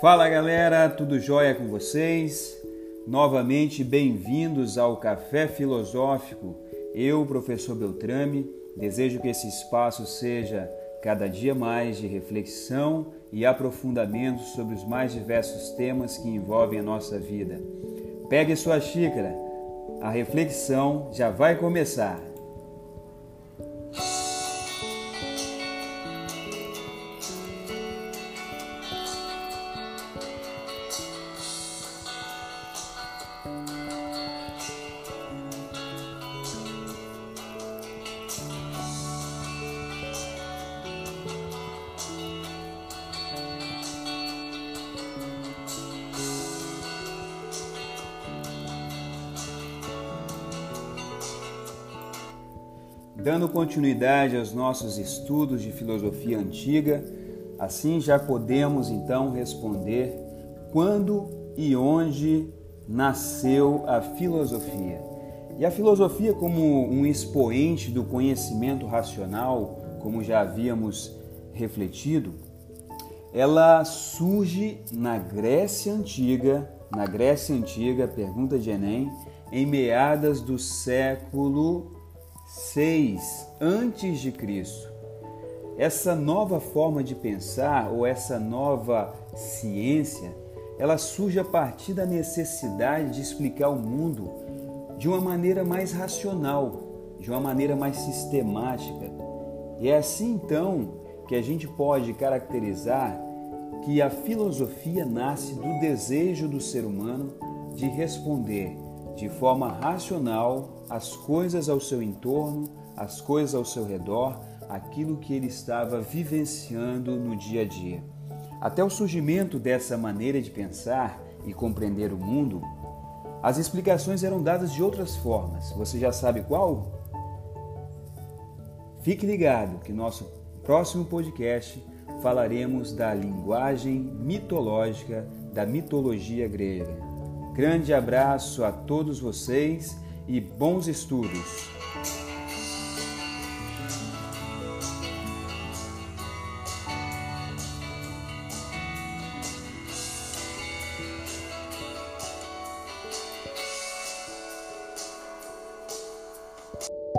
Fala galera, tudo jóia com vocês? Novamente bem-vindos ao Café Filosófico. Eu, professor Beltrame, desejo que esse espaço seja cada dia mais de reflexão e aprofundamento sobre os mais diversos temas que envolvem a nossa vida. Pegue sua xícara, a reflexão já vai começar. Dando continuidade aos nossos estudos de filosofia antiga, assim já podemos então responder quando e onde nasceu a filosofia. E a filosofia, como um expoente do conhecimento racional, como já havíamos refletido, ela surge na Grécia Antiga, na Grécia Antiga, pergunta de Enem, em meadas do século 6 antes de Cristo. Essa nova forma de pensar ou essa nova ciência, ela surge a partir da necessidade de explicar o mundo de uma maneira mais racional, de uma maneira mais sistemática. E é assim então que a gente pode caracterizar que a filosofia nasce do desejo do ser humano de responder de forma racional as coisas ao seu entorno, as coisas ao seu redor, aquilo que ele estava vivenciando no dia a dia. Até o surgimento dessa maneira de pensar e compreender o mundo, as explicações eram dadas de outras formas. Você já sabe qual? Fique ligado que nosso próximo podcast falaremos da linguagem mitológica da mitologia grega. Grande abraço a todos vocês e bons estudos! you